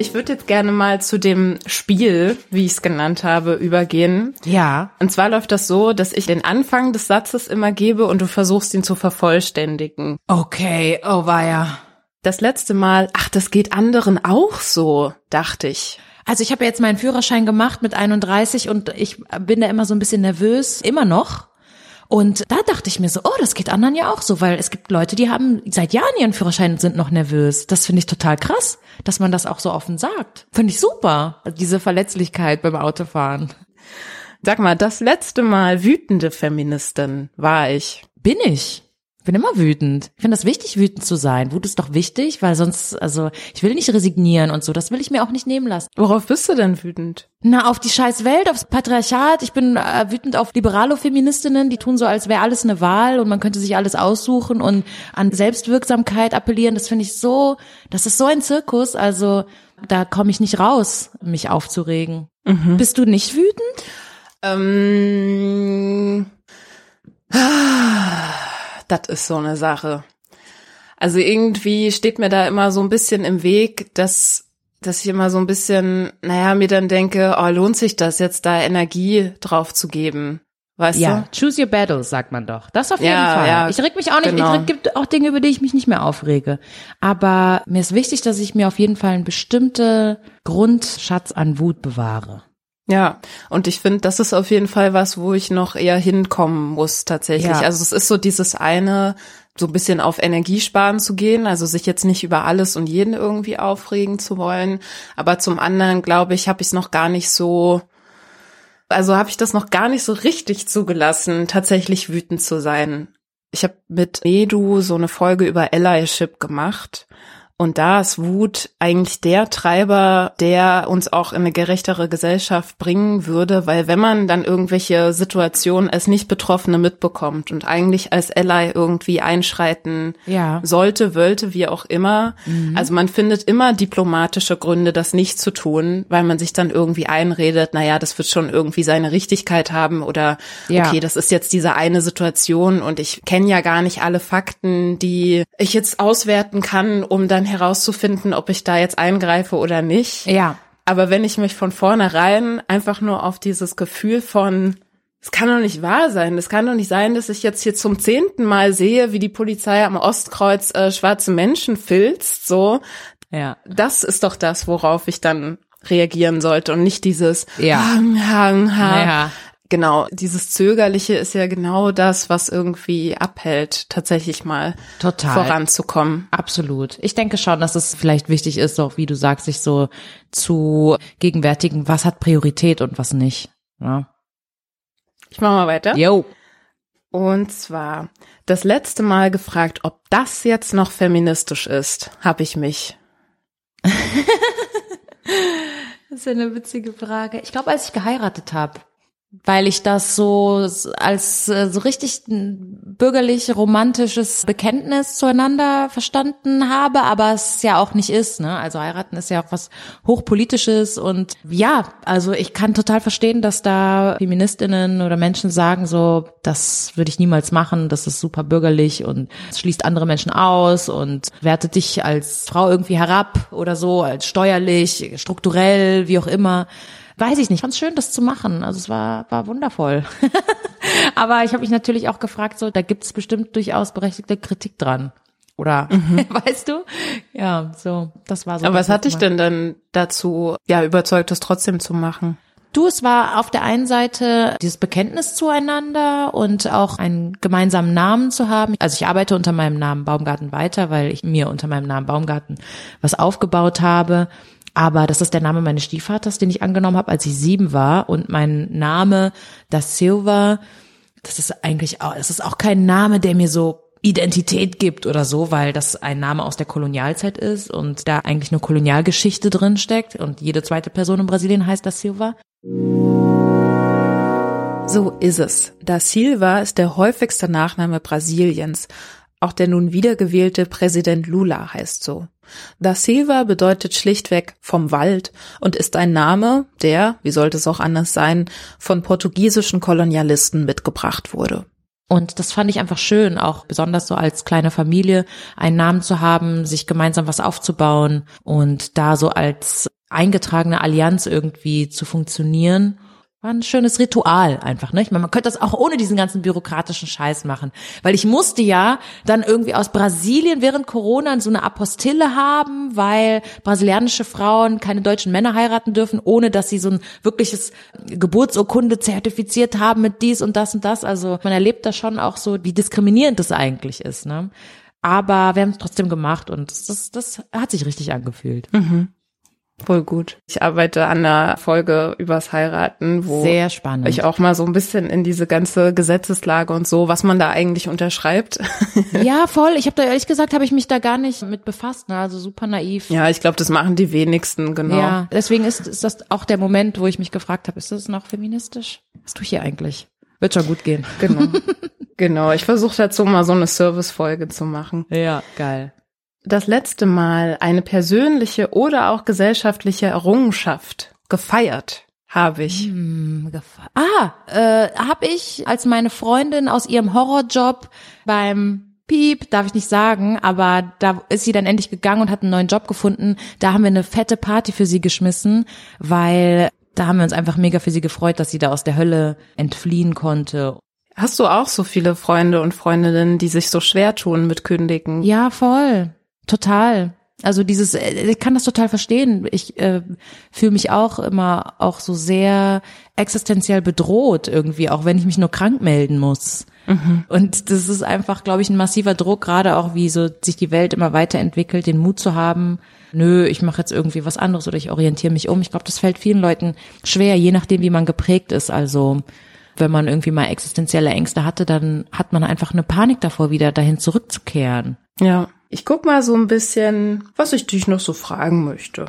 Ich würde jetzt gerne mal zu dem Spiel, wie ich es genannt habe, übergehen. Ja. Und zwar läuft das so, dass ich den Anfang des Satzes immer gebe und du versuchst ihn zu vervollständigen. Okay, oh weia. Das letzte Mal, ach, das geht anderen auch so, dachte ich. Also ich habe jetzt meinen Führerschein gemacht mit 31 und ich bin da immer so ein bisschen nervös, immer noch. Und da dachte ich mir so, oh, das geht anderen ja auch so, weil es gibt Leute, die haben seit Jahren ihren Führerschein und sind noch nervös. Das finde ich total krass, dass man das auch so offen sagt. Finde ich super, diese Verletzlichkeit beim Autofahren. Sag mal, das letzte Mal wütende Feministin war ich. Bin ich? Bin immer wütend. Ich finde das wichtig, wütend zu sein. Wut ist doch wichtig, weil sonst, also ich will nicht resignieren und so. Das will ich mir auch nicht nehmen lassen. Worauf bist du denn wütend? Na, auf die scheiß Welt, aufs Patriarchat. Ich bin äh, wütend auf Liberalo-Feministinnen, die tun so, als wäre alles eine Wahl und man könnte sich alles aussuchen und an Selbstwirksamkeit appellieren. Das finde ich so, das ist so ein Zirkus. Also da komme ich nicht raus, mich aufzuregen. Mhm. Bist du nicht wütend? Ähm, das ist so eine Sache. Also irgendwie steht mir da immer so ein bisschen im Weg, dass dass ich immer so ein bisschen, naja, mir dann denke, oh, lohnt sich das jetzt da Energie drauf zu geben? Weißt ja, du? choose your battles, sagt man doch. Das auf jeden Ja, Fall. ja, ich reg mich auch nicht, genau. ich gibt auch Dinge, über die ich mich nicht mehr aufrege. Aber mir ist wichtig, dass ich mir auf jeden Fall einen bestimmte Grundschatz an Wut bewahre. Ja, und ich finde, das ist auf jeden Fall was, wo ich noch eher hinkommen muss tatsächlich. Ja. Also es ist so dieses eine, so ein bisschen auf Energiesparen zu gehen, also sich jetzt nicht über alles und jeden irgendwie aufregen zu wollen. Aber zum anderen, glaube ich, habe ich es noch gar nicht so, also habe ich das noch gar nicht so richtig zugelassen, tatsächlich wütend zu sein. Ich habe mit Edu so eine Folge über Allyship gemacht. Und da ist Wut eigentlich der Treiber, der uns auch in eine gerechtere Gesellschaft bringen würde, weil wenn man dann irgendwelche Situationen als Nicht-Betroffene mitbekommt und eigentlich als Ally irgendwie einschreiten Ja. sollte, wollte, wie auch immer, also man findet immer diplomatische Gründe, das nicht zu tun, weil man sich dann irgendwie einredet, naja, das wird schon irgendwie seine Richtigkeit haben oder Ja. okay, das ist jetzt diese eine Situation und ich kenne ja gar nicht alle Fakten, die ich jetzt auswerten kann, um dann herauszufinden, ob ich da jetzt eingreife oder nicht. Ja. Aber wenn ich mich von vornherein einfach nur auf dieses Gefühl von, es kann doch nicht wahr sein, es kann doch nicht sein, dass ich jetzt hier zum zehnten Mal sehe, wie die Polizei am Ostkreuz äh, schwarze Menschen filzt, so, Ja. das ist doch das, worauf ich dann reagieren sollte und nicht dieses Ja. Hang, hang, hang. Naja. Genau, dieses Zögerliche ist ja genau das, was irgendwie abhält, tatsächlich mal Total. voranzukommen. Absolut. Ich denke schon, dass es vielleicht wichtig ist, auch wie du sagst, sich so zu gegenwärtigen, was hat Priorität und was nicht. Ja. Ich mach mal weiter. Yo. Und zwar das letzte Mal gefragt, ob das jetzt noch feministisch ist, habe ich mich. Das ist ja eine witzige Frage. Ich glaube, als ich geheiratet habe, weil ich das so als äh, so richtig bürgerlich romantisches Bekenntnis zueinander verstanden habe, aber es ja auch nicht ist, ne? Also heiraten ist ja auch was hochpolitisches und ja, also ich kann total verstehen, dass da Feministinnen oder Menschen sagen so, das würde ich niemals machen, das ist super bürgerlich und schließt andere Menschen aus und wertet dich als Frau irgendwie herab oder so, als steuerlich, strukturell, wie auch immer weiß ich nicht. Ich fand schön, das zu machen. Also es war, war wundervoll. Aber ich habe mich natürlich auch gefragt, so, da gibt es bestimmt durchaus berechtigte Kritik dran. Oder weißt du? Ja, so, das war so. Aber was hat dich denn dann dazu, ja, überzeugt, das trotzdem zu machen? Du, es war auf der einen Seite dieses Bekenntnis zueinander und auch einen gemeinsamen Namen zu haben. Also ich arbeite unter meinem Namen Baumgarten weiter, weil ich mir unter meinem Namen Baumgarten was aufgebaut habe. Aber das ist der Name meines Stiefvaters, den ich angenommen habe, als ich sieben war. Und mein Name, da Silva, das ist eigentlich auch, das ist auch kein Name, der mir so Identität gibt oder so, weil das ein Name aus der Kolonialzeit ist und da eigentlich nur Kolonialgeschichte drin steckt und jede zweite Person in Brasilien heißt da Silva. So ist es. Da Silva ist der häufigste Nachname Brasiliens. Auch der nun wiedergewählte Präsident Lula heißt so. Da Silva bedeutet schlichtweg vom Wald und ist ein Name, der, wie sollte es auch anders sein, von portugiesischen Kolonialisten mitgebracht wurde. Und das fand ich einfach schön, auch besonders so als kleine Familie einen Namen zu haben, sich gemeinsam was aufzubauen und da so als eingetragene Allianz irgendwie zu funktionieren. War ein schönes Ritual einfach, ne? Ich meine, man könnte das auch ohne diesen ganzen bürokratischen Scheiß machen. Weil ich musste ja dann irgendwie aus Brasilien während Corona so eine Apostille haben, weil brasilianische Frauen keine deutschen Männer heiraten dürfen, ohne dass sie so ein wirkliches Geburtsurkunde zertifiziert haben mit dies und das und das. Also man erlebt da schon auch so, wie diskriminierend das eigentlich ist, ne? Aber wir haben es trotzdem gemacht und das, das hat sich richtig angefühlt. Voll gut. Ich arbeite an einer Folge übers Heiraten, wo Sehr spannend. ich auch mal so ein bisschen in diese ganze Gesetzeslage und so, was man da eigentlich unterschreibt. ja, voll. Ich habe da ehrlich gesagt, habe ich mich da gar nicht mit befasst. Ne? Also super naiv. ja, ich glaube, das machen die wenigsten, genau. Ja, deswegen ist, ist das auch der Moment, wo ich mich gefragt habe, ist das noch feministisch? Was tue ich hier eigentlich? Wird schon gut gehen. Genau. genau. Ich versuche dazu mal so eine Servicefolge zu machen. Ja, geil. Das letzte Mal eine persönliche oder auch gesellschaftliche Errungenschaft gefeiert habe ich. Hm, ah, äh, habe ich, als meine Freundin aus ihrem Horrorjob beim Piep, darf ich nicht sagen, aber da ist sie dann endlich gegangen und hat einen neuen Job gefunden. Da haben wir eine fette Party für sie geschmissen, weil da haben wir uns einfach mega für sie gefreut, dass sie da aus der Hölle entfliehen konnte. Hast du auch so viele Freunde und Freundinnen, die sich so schwer tun mit Kündigen? Ja, voll. Total. Also dieses, äh, ich kann das total verstehen. Ich äh, fühle mich auch immer auch so sehr existenziell bedroht irgendwie, auch wenn ich mich nur krank melden muss. Und das ist einfach, glaube ich, ein massiver Druck, gerade auch wie so sich die Welt immer weiterentwickelt, den Mut zu haben, nö, ich mache jetzt irgendwie was anderes oder ich orientiere mich um. Ich glaube, das fällt vielen Leuten schwer, je nachdem, wie man geprägt ist. Also wenn man irgendwie mal existenzielle Ängste hatte, dann hat man einfach eine Panik davor, wieder dahin zurückzukehren. Ja. Ich guck mal so ein bisschen, was ich dich noch so fragen möchte.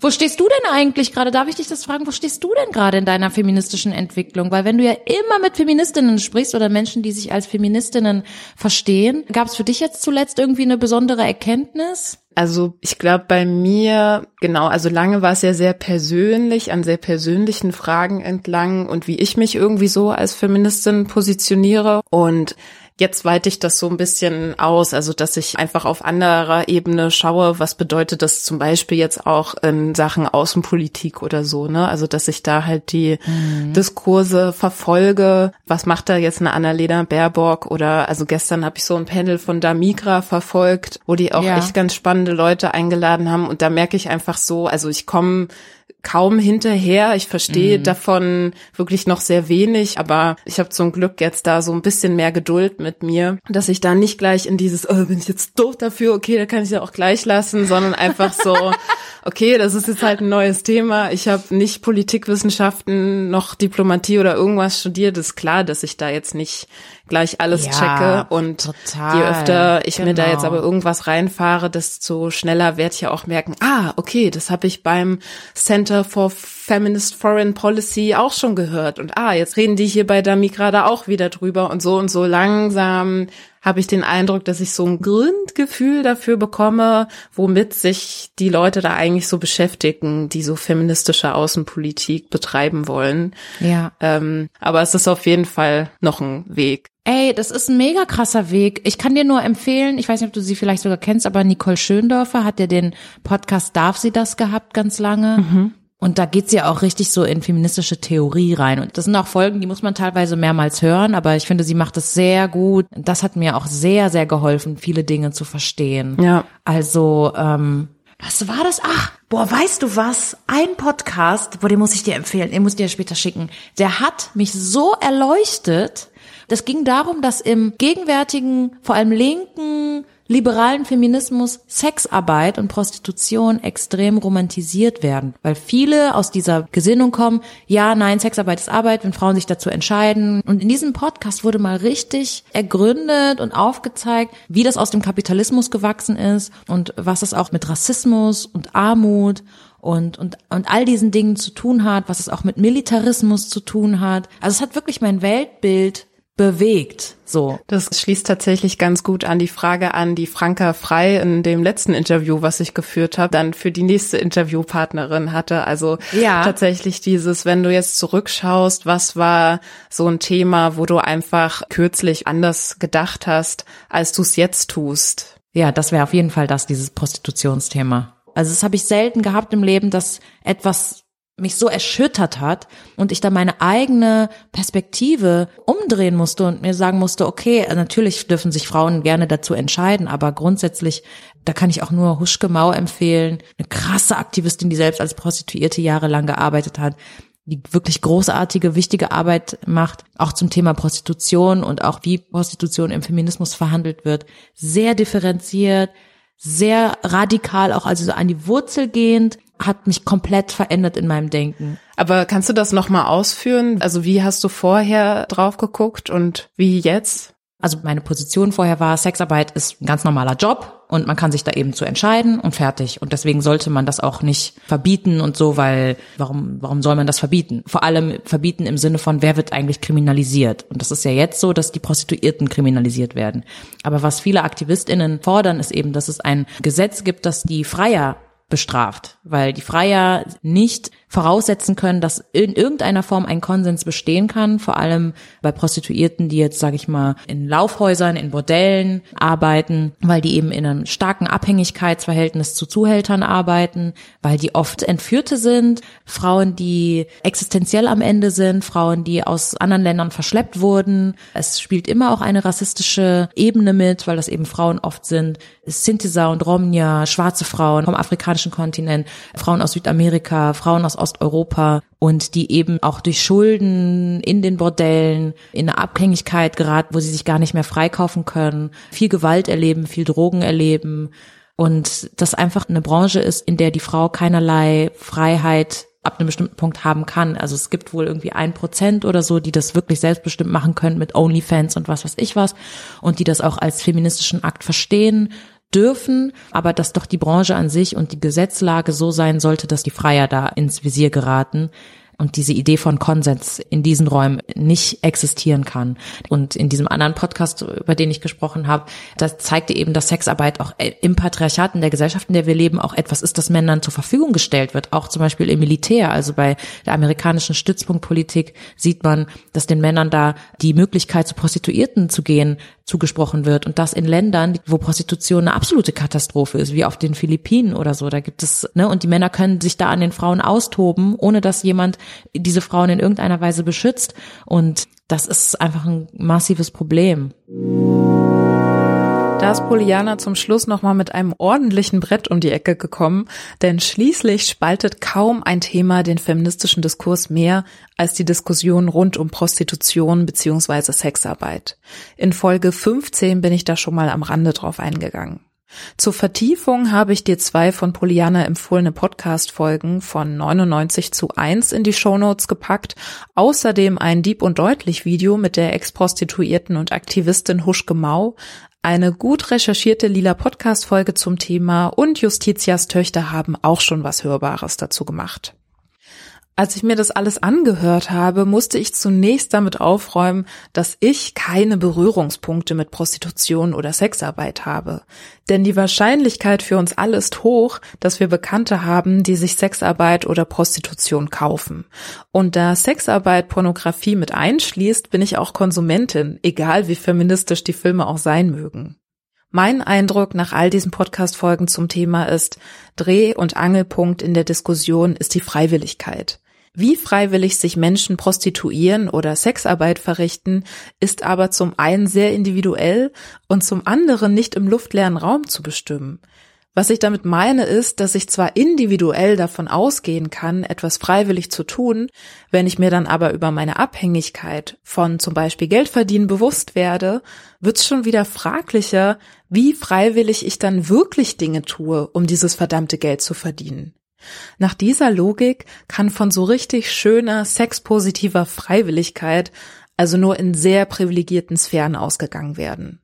Wo stehst du denn eigentlich gerade? Darf ich dich das fragen? Wo stehst du denn gerade in deiner feministischen Entwicklung? Weil wenn du ja immer mit Feministinnen sprichst oder Menschen, die sich als Feministinnen verstehen, gab es für dich jetzt zuletzt irgendwie eine besondere Erkenntnis? Also ich glaube bei mir, genau, also lange war es ja sehr persönlich, an sehr persönlichen Fragen entlang und wie ich mich irgendwie so als Feministin positioniere. Und jetzt weite ich das so ein bisschen aus, also dass ich einfach auf anderer Ebene schaue, was bedeutet das zum Beispiel jetzt auch in Sachen Außenpolitik oder so, ne? Also dass ich da halt die Diskurse verfolge, was macht da jetzt eine Annalena Baerbock oder also gestern habe ich so ein Panel von Damigra verfolgt, wo die auch Ja. echt ganz spannende Leute eingeladen haben und da merke ich einfach so, also ich komme kaum hinterher. Ich verstehe davon wirklich noch sehr wenig, aber ich habe zum Glück jetzt da so ein bisschen mehr Geduld mit mir, dass ich da nicht gleich in dieses, oh, bin ich jetzt doof dafür, okay, da kann ich ja auch gleich lassen, sondern einfach so, okay, das ist jetzt halt ein neues Thema. Ich habe nicht Politikwissenschaften noch Diplomatie oder irgendwas studiert. Ist klar, dass ich da jetzt nicht gleich alles Ja, checke und total. je öfter ich mir da Genau. jetzt aber irgendwas reinfahre, desto schneller werde ich ja auch merken, ah, okay, das habe ich beim Center for Feminist Foreign Policy auch schon gehört. Und ah, jetzt reden die hier bei Dami gerade auch wieder drüber und so und so langsam habe ich den Eindruck, dass ich so ein Grundgefühl dafür bekomme, womit sich die Leute da eigentlich so beschäftigen, die so feministische Außenpolitik betreiben wollen. Ja. Ähm, aber es ist auf jeden Fall noch ein Weg. Ey, das ist ein mega krasser Weg. Ich kann dir nur empfehlen, ich weiß nicht, ob du sie vielleicht sogar kennst, aber Nicole Schöndorfer hat ja den Podcast Darf sie das gehabt ganz lange. Und da geht sie ja auch richtig so in feministische Theorie rein. Und das sind auch Folgen, die muss man teilweise mehrmals hören, aber ich finde, sie macht das sehr gut. Das hat mir auch sehr, sehr geholfen, viele Dinge zu verstehen. Ja. Also, ähm, was war das? Ach, boah, weißt du was? Ein Podcast, boah, den muss ich dir empfehlen, den muss ich dir später schicken. Der hat mich so erleuchtet. Das ging darum, dass im gegenwärtigen, vor allem linken, liberalen Feminismus Sexarbeit und Prostitution extrem romantisiert werden, weil viele aus dieser Gesinnung kommen, ja, nein, Sexarbeit ist Arbeit, wenn Frauen sich dazu entscheiden. Und in diesem Podcast wurde mal richtig ergründet und aufgezeigt, wie das aus dem Kapitalismus gewachsen ist und was es auch mit Rassismus und Armut und, und, und all diesen Dingen zu tun hat, was es auch mit Militarismus zu tun hat. Also es hat wirklich mein Weltbild bewegt, so. Das schließt tatsächlich ganz gut an die Frage an, die Franka Frei in dem letzten Interview, was ich geführt habe, dann für die nächste Interviewpartnerin hatte. Also Ja. tatsächlich dieses, wenn du jetzt zurückschaust, was war so ein Thema, wo du einfach kürzlich anders gedacht hast, als du es jetzt tust. Ja, das wäre auf jeden Fall das, dieses Prostitutionsthema. Also das habe ich selten gehabt im Leben, dass etwas mich so erschüttert hat und ich da meine eigene Perspektive umdrehen musste und mir sagen musste, okay, natürlich dürfen sich Frauen gerne dazu entscheiden, aber grundsätzlich, da kann ich auch nur Huschke Mau empfehlen, eine krasse Aktivistin, die selbst als Prostituierte jahrelang gearbeitet hat, die wirklich großartige, wichtige Arbeit macht, auch zum Thema Prostitution und auch wie Prostitution im Feminismus verhandelt wird, sehr differenziert, sehr radikal, auch also so an die Wurzel gehend, hat mich komplett verändert in meinem Denken. Aber kannst du das nochmal ausführen? Also wie hast du vorher drauf geguckt und wie jetzt? Also meine Position vorher war, Sexarbeit ist ein ganz normaler Job und man kann sich da eben zu entscheiden und fertig. Und deswegen sollte man das auch nicht verbieten und so, weil warum, warum soll man das verbieten? Vor allem verbieten im Sinne von, wer wird eigentlich kriminalisiert? Und das ist ja jetzt so, dass die Prostituierten kriminalisiert werden. Aber was viele AktivistInnen fordern, ist eben, dass es ein Gesetz gibt, das die Freier bestraft, weil die Freier nicht voraussetzen können, dass in irgendeiner Form ein Konsens bestehen kann, vor allem bei Prostituierten, die jetzt, sage ich mal, in Laufhäusern, in Bordellen arbeiten, weil die eben in einem starken Abhängigkeitsverhältnis zu Zuhältern arbeiten, weil die oft Entführte sind, Frauen, die existenziell am Ende sind, Frauen, die aus anderen Ländern verschleppt wurden. Es spielt immer auch eine rassistische Ebene mit, weil das eben Frauen oft sind. Sintiza und Romnia, schwarze Frauen vom afrikanischen Kontinent, Frauen aus Südamerika, Frauen aus Osteuropa und die eben auch durch Schulden in den Bordellen in eine Abhängigkeit geraten, wo sie sich gar nicht mehr freikaufen können, viel Gewalt erleben, viel Drogen erleben und das einfach eine Branche ist, in der die Frau keinerlei Freiheit ab einem bestimmten Punkt haben kann. Also es gibt wohl irgendwie ein Prozent oder so, die das wirklich selbstbestimmt machen können mit OnlyFans und was weiß ich was und die das auch als feministischen Akt verstehen dürfen, aber dass doch die Branche an sich und die Gesetzlage so sein sollte, dass die Freier da ins Visier geraten und diese Idee von Konsens in diesen Räumen nicht existieren kann. Und in diesem anderen Podcast, über den ich gesprochen habe, da zeigte eben, dass Sexarbeit auch im Patriarchat, in der Gesellschaft, in der wir leben, auch etwas ist, das Männern zur Verfügung gestellt wird. Auch zum Beispiel im Militär, also bei der amerikanischen Stützpunktpolitik sieht man, dass den Männern da die Möglichkeit zu Prostituierten zu gehen zugesprochen wird und das in Ländern, wo Prostitution eine absolute Katastrophe ist, wie auf den Philippinen oder so. Da gibt es, ne, und die Männer können sich da an den Frauen austoben, ohne dass jemand diese Frauen in irgendeiner Weise beschützt. Und das ist einfach ein massives Problem. Da ist Poliana zum Schluss nochmal mit einem ordentlichen Brett um die Ecke gekommen, denn schließlich spaltet kaum ein Thema den feministischen Diskurs mehr als die Diskussion rund um Prostitution bzw. Sexarbeit. In Folge 15 bin ich da schon mal am Rande drauf eingegangen. Zur Vertiefung habe ich dir zwei von Poliana empfohlene Podcast-Folgen von 99 zu 1 in die Shownotes gepackt, außerdem ein Dieb- und Deutlich-Video mit der Ex-Prostituierten und Aktivistin Huschke Mau, eine gut recherchierte lila Podcast-Folge zum Thema und Justitias Töchter haben auch schon was Hörbares dazu gemacht. Als ich mir das alles angehört habe, musste ich zunächst damit aufräumen, dass ich keine Berührungspunkte mit Prostitution oder Sexarbeit habe. Denn die Wahrscheinlichkeit für uns alle ist hoch, dass wir Bekannte haben, die sich Sexarbeit oder Prostitution kaufen. Und da Sexarbeit Pornografie mit einschließt, bin ich auch Konsumentin, egal wie feministisch die Filme auch sein mögen. Mein Eindruck nach all diesen Podcast-Folgen zum Thema ist, Dreh- und Angelpunkt in der Diskussion ist die Freiwilligkeit. Wie freiwillig sich Menschen prostituieren oder Sexarbeit verrichten, ist aber zum einen sehr individuell und zum anderen nicht im luftleeren Raum zu bestimmen. Was ich damit meine, ist, dass ich zwar individuell davon ausgehen kann, etwas freiwillig zu tun, wenn ich mir dann aber über meine Abhängigkeit von zum Beispiel Geldverdienen bewusst werde, wird's schon wieder fraglicher, wie freiwillig ich dann wirklich Dinge tue, um dieses verdammte Geld zu verdienen. Nach dieser Logik kann von so richtig schöner, sexpositiver Freiwilligkeit also nur in sehr privilegierten Sphären ausgegangen werden.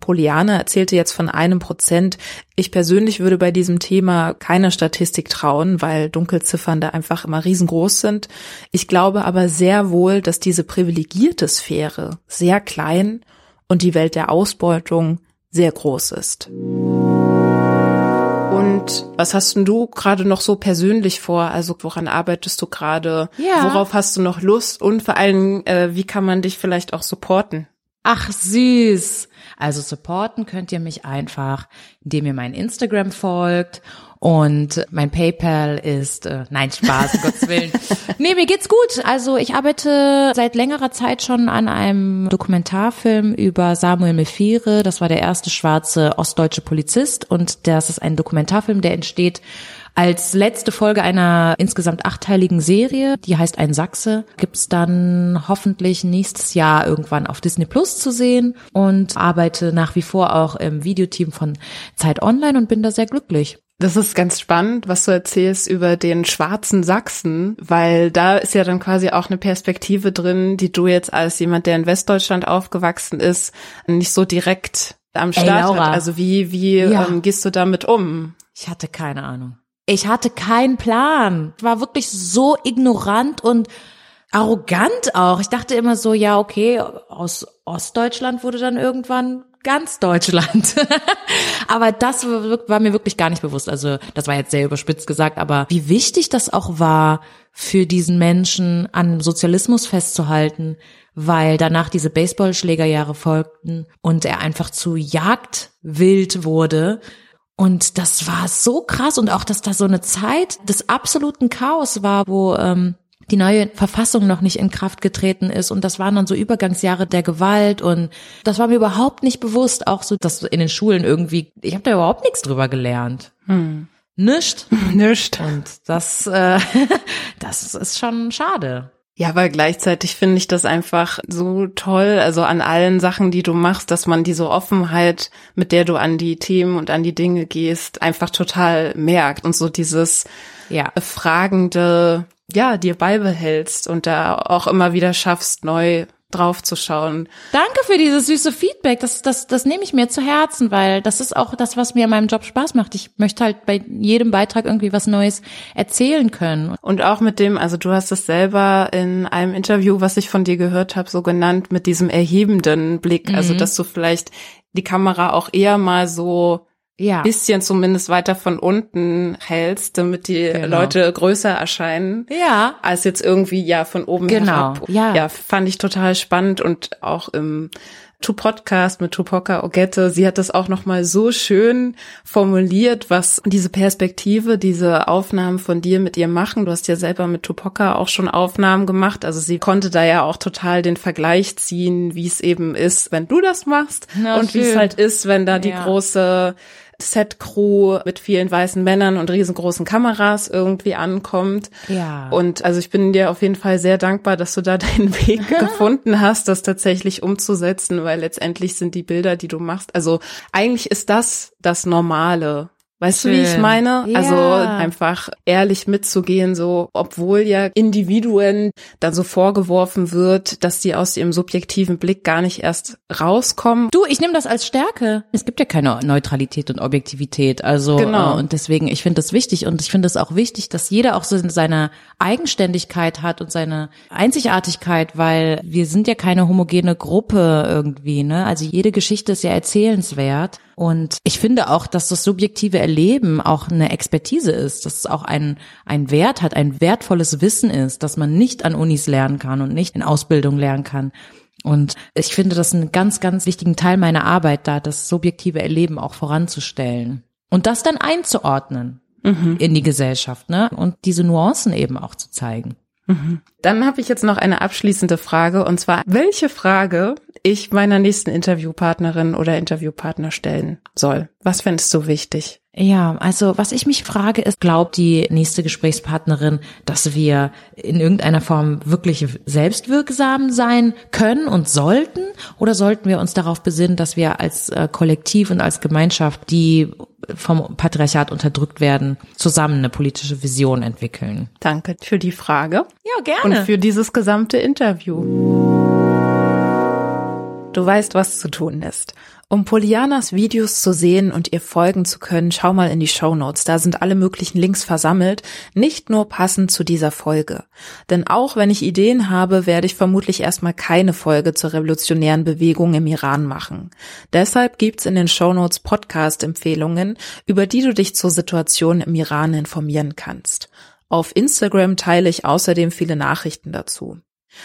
Poliane erzählte jetzt von einem Prozent. Ich persönlich würde bei diesem Thema keiner Statistik trauen, weil Dunkelziffern da einfach immer riesengroß sind. Ich glaube aber sehr wohl, dass diese privilegierte Sphäre sehr klein und die Welt der Ausbeutung sehr groß ist. Und was hast denn du gerade noch so persönlich vor? Also woran arbeitest du gerade? Ja. Worauf hast du noch Lust? Und vor allem, äh, wie kann man dich vielleicht auch supporten? Ach süß. Also supporten könnt ihr mich einfach, indem ihr mein Instagram folgt und mein PayPal ist, äh, nein, Spaß, um Gottes Willen. Nee, mir geht's gut. Also ich arbeite seit längerer Zeit schon an einem Dokumentarfilm über Samuel Mefire. Das war der erste schwarze ostdeutsche Polizist und das ist ein Dokumentarfilm, der entsteht als letzte Folge einer insgesamt achteiligen Serie, die heißt Ein Sachse, gibt's dann hoffentlich nächstes Jahr irgendwann auf Disney Plus zu sehen und arbeite nach wie vor auch im Videoteam von Zeit Online und bin da sehr glücklich. Das ist ganz spannend, was du erzählst über den schwarzen Sachsen, weil da ist ja dann quasi auch eine Perspektive drin, die du jetzt als jemand, der in Westdeutschland aufgewachsen ist, nicht so direkt am Start Ey, hat. Also wie, wie Ja. ähm, gehst du damit um? Ich hatte keine Ahnung. Ich hatte keinen Plan. Ich war wirklich so ignorant und arrogant auch. Ich dachte immer so, ja, okay, aus Ostdeutschland wurde dann irgendwann ganz Deutschland. aber das war mir wirklich gar nicht bewusst. Also das war jetzt sehr überspitzt gesagt, aber wie wichtig das auch war für diesen Menschen an Sozialismus festzuhalten, weil danach diese Baseballschlägerjahre folgten und er einfach zu Jagdwild wurde. Und das war so krass und auch, dass da so eine Zeit des absoluten Chaos war, wo ähm, die neue Verfassung noch nicht in Kraft getreten ist und das waren dann so Übergangsjahre der Gewalt und das war mir überhaupt nicht bewusst, auch so, dass in den Schulen irgendwie, ich habe da überhaupt nichts drüber gelernt. Nicht. Nischt. Und das, äh, das ist schon schade. Ja, aber gleichzeitig finde ich das einfach so toll, also an allen Sachen, die du machst, dass man diese Offenheit, mit der du an die Themen und an die Dinge gehst, einfach total merkt und so dieses Ja. fragende, ja, dir beibehältst und da auch immer wieder schaffst, neu drauf zu schauen. Danke für dieses süße Feedback. Das, das, das nehme ich mir zu Herzen, weil das ist auch das, was mir in meinem Job Spaß macht. Ich möchte halt bei jedem Beitrag irgendwie was Neues erzählen können. Und auch mit dem, also du hast es selber in einem Interview, was ich von dir gehört habe, so genannt, mit diesem erhebenden Blick, also dass du vielleicht die Kamera auch eher mal so Ja. bisschen zumindest weiter von unten hältst, damit die Genau. Leute größer erscheinen. Ja. Als jetzt irgendwie ja von oben Genau, herab. ja. ja, fand ich total spannend und auch im To Podcast mit Tupoka Ogette, sie hat das auch noch mal so schön formuliert, was diese Perspektive, diese Aufnahmen von dir mit ihr machen. Du hast ja selber mit Tupoka auch schon Aufnahmen gemacht, also sie konnte da ja auch total den Vergleich ziehen, wie es eben ist, wenn du das machst Na, und wie es halt ist, wenn da die Ja. große Set-Crew mit vielen weißen Männern und riesengroßen Kameras irgendwie ankommt. Ja. Und also ich bin dir auf jeden Fall sehr dankbar, dass du da deinen Weg gefunden hast, das tatsächlich umzusetzen, weil letztendlich sind die Bilder, die du machst, also eigentlich ist das das Normale. Weißt du, wie ich Schön. meine? Ja. Also einfach ehrlich mitzugehen, so, obwohl ja Individuen dann so vorgeworfen wird, dass die aus ihrem subjektiven Blick gar nicht erst rauskommen. Du, ich nehme das als Stärke. Es gibt ja keine Neutralität und Objektivität. Also Genau. äh, und deswegen, ich finde das wichtig und ich finde es auch wichtig, dass jeder auch so seine Eigenständigkeit hat und seine Einzigartigkeit, weil wir sind ja keine homogene Gruppe irgendwie. Ne? Also jede Geschichte ist ja erzählenswert. Und ich finde auch, dass das subjektive Erleben auch eine Expertise ist, dass es auch ein, ein Wert hat, ein wertvolles Wissen ist, dass man nicht an Unis lernen kann und nicht in Ausbildung lernen kann. Und ich finde das einen ganz, ganz wichtigen Teil meiner Arbeit, da das subjektive Erleben auch voranzustellen. Und das dann einzuordnen in die Gesellschaft, ne? Und diese Nuancen eben auch zu zeigen. Dann habe ich jetzt noch eine abschließende Frage und zwar, welche Frage ich meiner nächsten Interviewpartnerin oder Interviewpartner stellen soll. Was fändest du wichtig? Ja, also was ich mich frage, ist, glaubt die nächste Gesprächspartnerin, dass wir in irgendeiner Form wirklich selbstwirksam sein können und sollten? Oder sollten wir uns darauf besinnen, dass wir als äh, Kollektiv und als Gemeinschaft, die vom Patriarchat unterdrückt werden, zusammen eine politische Vision entwickeln? Danke für die Frage Ja, und für dieses gesamte Interview. Du weißt, was zu tun ist. Um Polianas Videos zu sehen und ihr folgen zu können, schau mal in die Show Notes. Da sind alle möglichen Links versammelt, nicht nur passend zu dieser Folge. Denn auch wenn ich Ideen habe, werde ich vermutlich erstmal keine Folge zur revolutionären Bewegung im Iran machen. Deshalb gibt's in den Show Notes Podcast-Empfehlungen, über die du dich zur Situation im Iran informieren kannst. Auf Instagram teile ich außerdem viele Nachrichten dazu.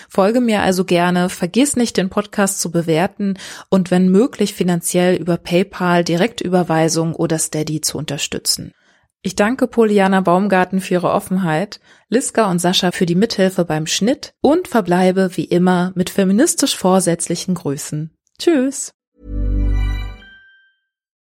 Folge mir also gerne, vergiss nicht, den Podcast zu bewerten und wenn möglich finanziell über PayPal, Direktüberweisung oder Steady zu unterstützen. Ich danke Poliana Baumgarten für ihre Offenheit, Liska und Sascha für die Mithilfe beim Schnitt und verbleibe wie immer mit feministisch vorsätzlichen Grüßen. Tschüss!